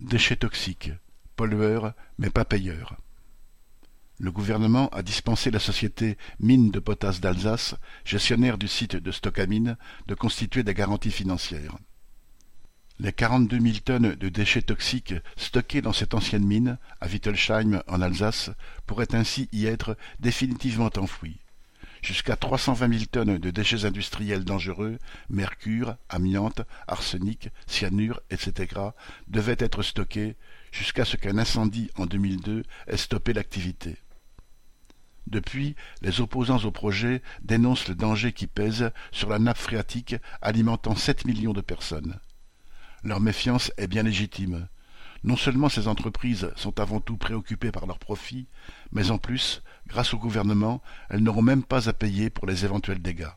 Déchets toxiques, pollueurs mais pas payeurs. Le gouvernement a dispensé la société Mines de potasse d'Alsace, gestionnaire du site de Stockamine, de constituer des garanties financières. Les quarante-deux mille tonnes de déchets toxiques stockés dans cette ancienne mine, à Wittelsheim en Alsace, pourraient ainsi y être définitivement enfouies. Jusqu'à trois cent vingt mille tonnes de déchets industriels dangereux, mercure, amiante, arsenic, cyanure, etc., devaient être stockés jusqu'à ce qu'un incendie en 2002 ait stoppé l'activité. Depuis, les opposants au projet dénoncent le danger qui pèse sur la nappe phréatique alimentant sept millions de personnes. Leur méfiance est bien légitime. Non seulement ces entreprises sont avant tout préoccupées par leurs profits, mais en plus, grâce au gouvernement, elles n'auront même pas à payer pour les éventuels dégâts.